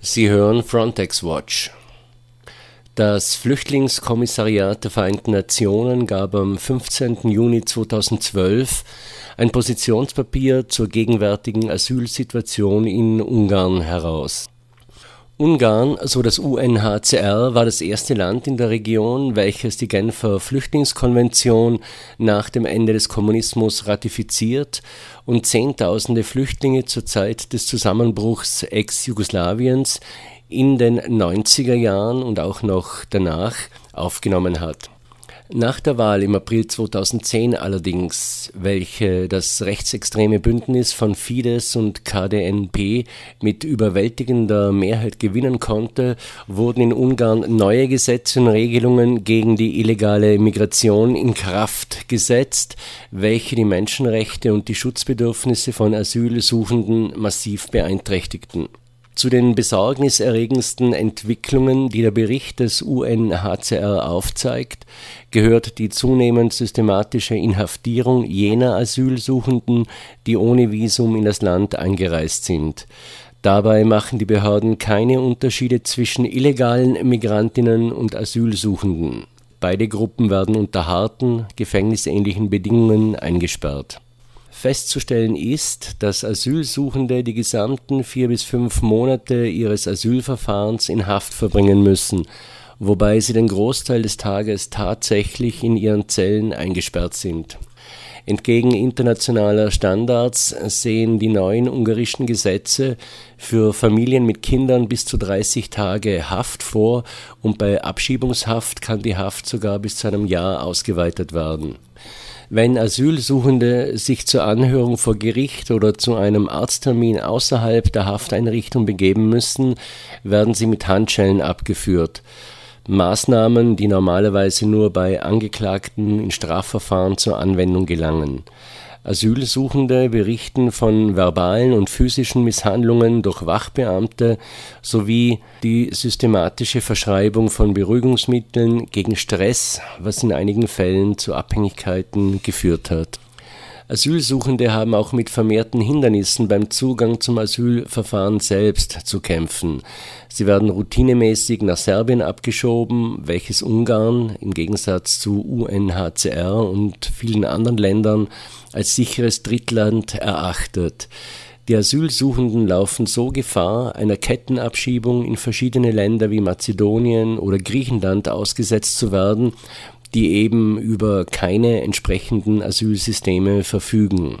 Sie hören Frontex Watch. Das Flüchtlingskommissariat der Vereinten Nationen gab am 15. Juni 2012 ein Positionspapier zur gegenwärtigen Asylsituation in Ungarn heraus Ungarn, so das UNHCR, war das erste Land in der Region, welches die Genfer Flüchtlingskonvention nach dem Ende des Kommunismus ratifiziert und Zehntausende Flüchtlinge zur Zeit des Zusammenbruchs Ex-Jugoslawiens in den 90er Jahren und auch noch danach aufgenommen hat nach der Wahl im April 2010 allerdings, welche das rechtsextreme Bündnis von Fidesz und KDNP mit überwältigender Mehrheit gewinnen konnte, wurden in Ungarn neue Gesetze und Regelungen gegen die illegale Migration in Kraft gesetzt, welche die Menschenrechte und die Schutzbedürfnisse von Asylsuchenden massiv beeinträchtigten zu den besorgniserregendsten Entwicklungen, die der Bericht des UNHCR aufzeigt, gehört die zunehmend systematische Inhaftierung jener Asylsuchenden, die ohne Visum in das Land eingereist sind. Dabei machen die Behörden keine Unterschiede zwischen illegalen Migrantinnen und Asylsuchenden. Beide Gruppen werden unter harten, gefängnisähnlichen Bedingungen eingesperrt Festzustellen ist, dass Asylsuchende die gesamten vier bis fünf Monate ihres Asylverfahrens in Haft verbringen müssen, wobei sie den Großteil des Tages tatsächlich in ihren Zellen eingesperrt sind. Entgegen internationaler Standards sehen die neuen ungarischen Gesetze für Familien mit Kindern bis zu 30 Tage Haft vor und bei Abschiebungshaft kann die Haft sogar bis zu einem Jahr ausgeweitet werden wenn Asylsuchende sich zur Anhörung vor Gericht oder zu einem Arzttermin außerhalb der Hafteinrichtung begeben müssen, werden sie mit Handschellen abgeführt. Maßnahmen, die normalerweise nur bei Angeklagten in Strafverfahren zur Anwendung gelangen Asylsuchende berichten von verbalen und physischen Misshandlungen durch Wachbeamte sowie die systematische Verschreibung von Beruhigungsmitteln gegen Stress, was in einigen Fällen zu Abhängigkeiten geführt hat Asylsuchende haben auch mit vermehrten Hindernissen beim Zugang zum Asylverfahren selbst zu kämpfen. Sie werden routinemäßig nach Serbien abgeschoben, welches Ungarn im Gegensatz zu UNHCR und vielen anderen Ländern als sicheres Drittland erachtet. Die Asylsuchenden laufen so Gefahr, einer Kettenabschiebung in verschiedene Länder wie Mazedonien oder Griechenland ausgesetzt zu werden, die eben über keine entsprechenden Asylsysteme verfügen.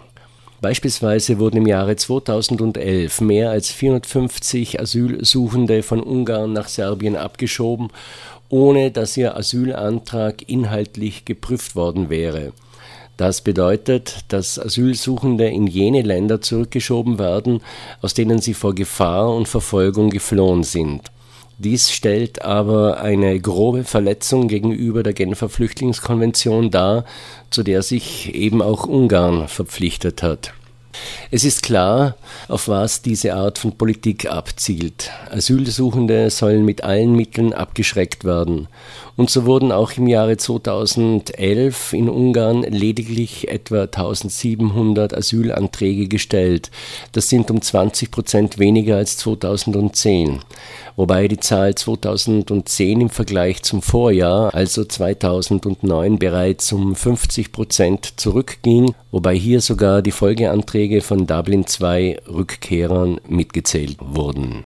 Beispielsweise wurden im Jahre 2011 mehr als 450 Asylsuchende von Ungarn nach Serbien abgeschoben, ohne dass ihr Asylantrag inhaltlich geprüft worden wäre. Das bedeutet, dass Asylsuchende in jene Länder zurückgeschoben werden, aus denen sie vor Gefahr und Verfolgung geflohen sind dies stellt aber eine grobe Verletzung gegenüber der Genfer Flüchtlingskonvention dar, zu der sich eben auch Ungarn verpflichtet hat. Es ist klar, auf was diese Art von Politik abzielt. Asylsuchende sollen mit allen Mitteln abgeschreckt werden. Und so wurden auch im Jahre 2011 in Ungarn lediglich etwa 1700 Asylanträge gestellt. Das sind um 20 Prozent weniger als 2010. Wobei die Zahl 2010 im Vergleich zum Vorjahr, also 2009, bereits um 50 Prozent zurückging, wobei hier sogar die Folgeanträge von Dublin II Rückkehrern mitgezählt wurden